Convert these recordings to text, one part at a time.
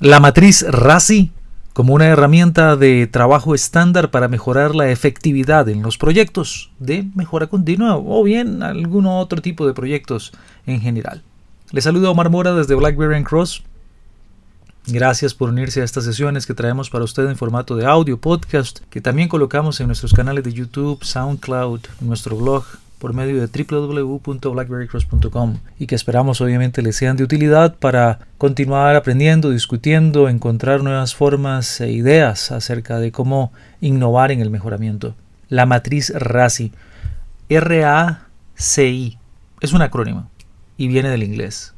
La matriz RASI como una herramienta de trabajo estándar para mejorar la efectividad en los proyectos de mejora continua o bien algún otro tipo de proyectos en general. Le saluda Omar Mora desde BlackBerry Cross. Gracias por unirse a estas sesiones que traemos para usted en formato de audio, podcast, que también colocamos en nuestros canales de YouTube, SoundCloud, nuestro blog por medio de www.blackberrycross.com y que esperamos obviamente les sean de utilidad para continuar aprendiendo, discutiendo, encontrar nuevas formas e ideas acerca de cómo innovar en el mejoramiento. La matriz RACI, R-A-C-I, es un acrónimo y viene del inglés.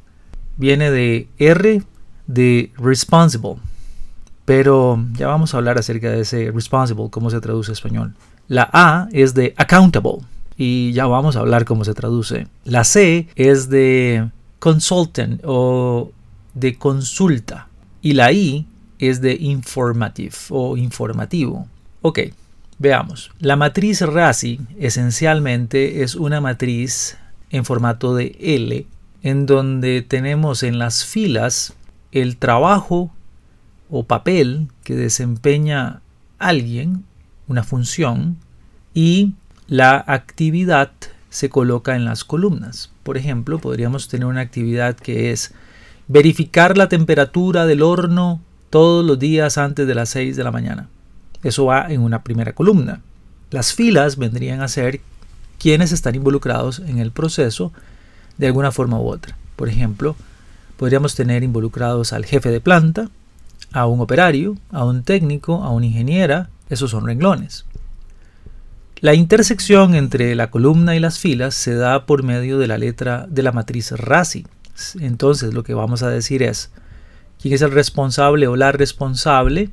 Viene de R de responsible, pero ya vamos a hablar acerca de ese responsible, cómo se traduce español. La A es de accountable y ya vamos a hablar cómo se traduce. La C es de consultant o de consulta y la I es de informative o informativo. Ok, veamos. La matriz RASI esencialmente es una matriz en formato de L en donde tenemos en las filas el trabajo o papel que desempeña alguien, una función, y la actividad se coloca en las columnas. Por ejemplo, podríamos tener una actividad que es verificar la temperatura del horno todos los días antes de las 6 de la mañana. Eso va en una primera columna. Las filas vendrían a ser quienes están involucrados en el proceso de alguna forma u otra. Por ejemplo, podríamos tener involucrados al jefe de planta, a un operario, a un técnico, a una ingeniera. Esos son renglones. La intersección entre la columna y las filas se da por medio de la letra de la matriz RASI. Entonces lo que vamos a decir es quién es el responsable o la responsable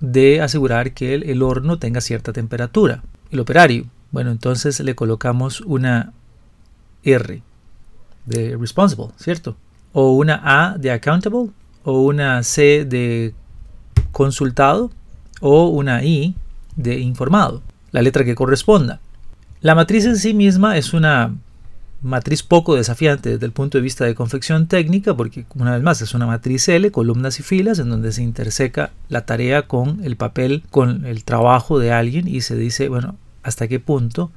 de asegurar que el, el horno tenga cierta temperatura. El operario. Bueno, entonces le colocamos una R de responsible, ¿cierto? O una A de accountable, o una C de consultado, o una I de informado la letra que corresponda. La matriz en sí misma es una matriz poco desafiante desde el punto de vista de confección técnica, porque una vez más es una matriz L, columnas y filas, en donde se interseca la tarea con el papel, con el trabajo de alguien y se dice, bueno, hasta qué punto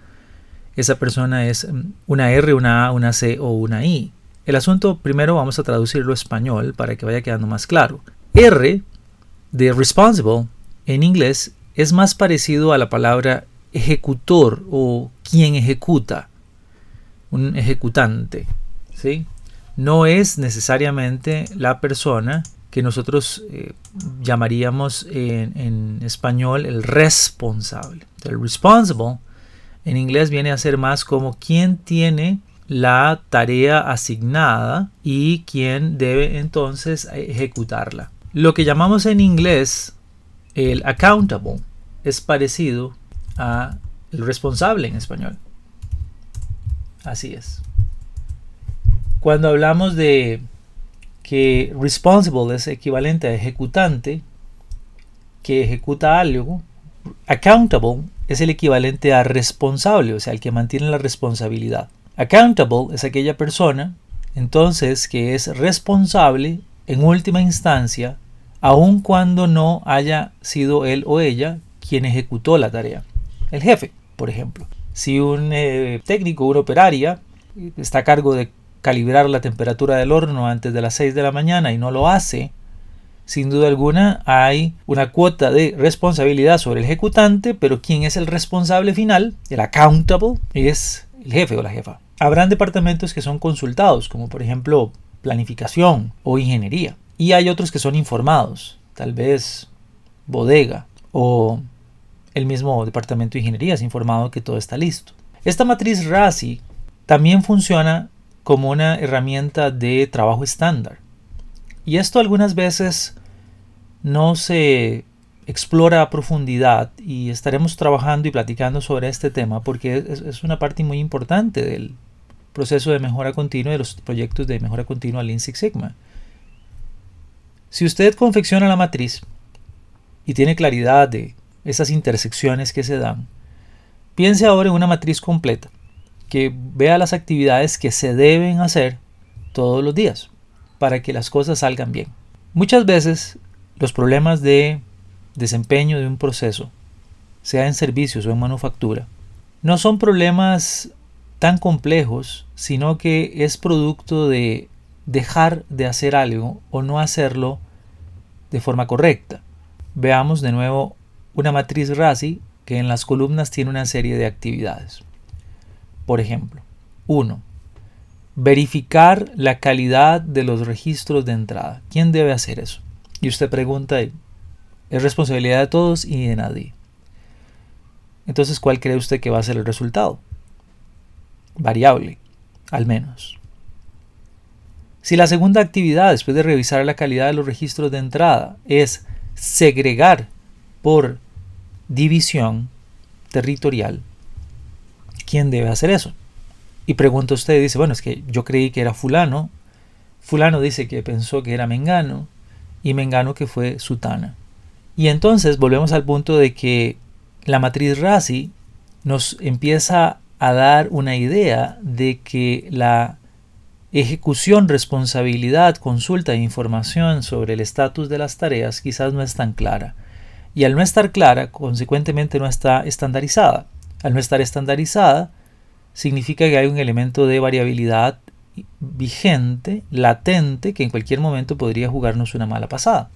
esa persona es mm, una R, una A, una C o una I. El asunto primero vamos a traducirlo a español para que vaya quedando más claro. R de responsible en inglés es más parecido a la palabra ejecutor o quien ejecuta, un ejecutante, ¿sí? No es necesariamente la persona que nosotros eh, llamaríamos en, español el responsable. El responsible en inglés viene a ser más como quien tiene la tarea asignada y quien debe entonces ejecutarla. Lo que llamamos en inglés el accountable es parecido a el responsable en español. Así es. Cuando hablamos de que responsible es equivalente a ejecutante, que ejecuta algo, accountable es el equivalente a responsable, o sea, el que mantiene la responsabilidad. Accountable es aquella persona, entonces, que es responsable en última instancia, aun cuando no haya sido él o ella quien ejecutó la tarea. El jefe, por ejemplo. Si un eh, técnico, una operaria, está a cargo de calibrar la temperatura del horno antes de las 6 de la mañana y no lo hace, sin duda alguna hay una cuota de responsabilidad sobre el ejecutante, pero quien es el responsable final, el accountable, es el jefe o la jefa. Habrán departamentos que son consultados, como por ejemplo planificación o ingeniería, y hay otros que son informados, tal vez bodega o el mismo departamento de ingeniería es informado que todo está listo. Esta matriz RASI también funciona como una herramienta de trabajo estándar. Y esto algunas veces no se explora a profundidad y estaremos trabajando y platicando sobre este tema porque es, una parte muy importante del proceso de mejora continua de los proyectos de mejora continua Lean Six Sigma. Si usted confecciona la matriz y tiene claridad de esas intersecciones que se dan, piense ahora en una matriz completa que vea las actividades que se deben hacer todos los días para que las cosas salgan bien. Muchas veces los problemas de desempeño de un proceso, sea en servicios o en manufactura, no son problemas tan complejos, sino que es producto de dejar de hacer algo o no hacerlo de forma correcta. Veamos de nuevo una matriz RASI que en las columnas tiene una serie de actividades. Por ejemplo, 1. Verificar la calidad de los registros de entrada. ¿Quién debe hacer eso? Y usted pregunta, es responsabilidad de todos y de nadie. Entonces, ¿cuál cree usted que va a ser el resultado? Variable, al menos. Si la segunda actividad, después de revisar la calidad de los registros de entrada, es segregar por división territorial, ¿quién debe hacer eso? Y pregunta usted, dice, bueno, es que yo creí que era fulano, fulano dice que pensó que era Mengano, y Mengano que fue Sutana. Y entonces volvemos al punto de que la matriz RASI nos empieza a dar una idea de que la ejecución, responsabilidad, consulta e información sobre el estatus de las tareas quizás no es tan clara. Y al no estar clara, consecuentemente no está estandarizada. Al no estar estandarizada, significa que hay un elemento de variabilidad vigente, latente, que en cualquier momento podría jugarnos una mala pasada.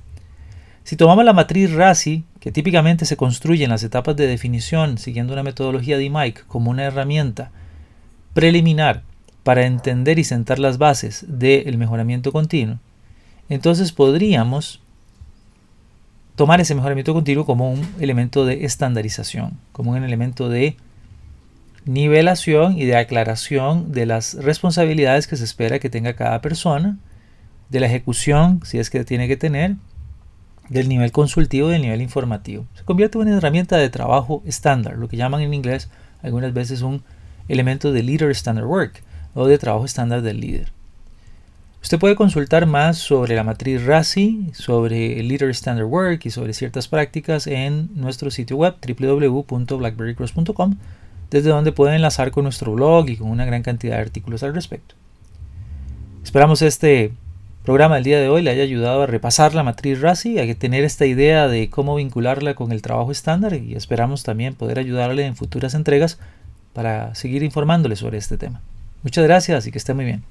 Si tomamos la matriz RASI, que típicamente se construye en las etapas de definición siguiendo una metodología de Mike como una herramienta preliminar para entender y sentar las bases del mejoramiento continuo, entonces podríamos tomar ese mejoramiento continuo como un elemento de estandarización, como un elemento de nivelación y de aclaración de las responsabilidades que se espera que tenga cada persona, de la ejecución, si es que tiene que tener, del nivel consultivo y del nivel informativo. Se convierte en una herramienta de trabajo estándar, lo que llaman en inglés algunas veces un elemento de Leader Standard Work, o de trabajo estándar del líder. Usted puede consultar más sobre la matriz RASI, sobre el Leader Standard Work y sobre ciertas prácticas en nuestro sitio web www.blackberrycross.com, desde donde puede enlazar con nuestro blog y con una gran cantidad de artículos al respecto. Esperamos este programa del día de hoy le haya ayudado a repasar la matriz RASI, a tener esta idea de cómo vincularla con el trabajo estándar y esperamos también poder ayudarle en futuras entregas para seguir informándole sobre este tema. Muchas gracias y que esté muy bien.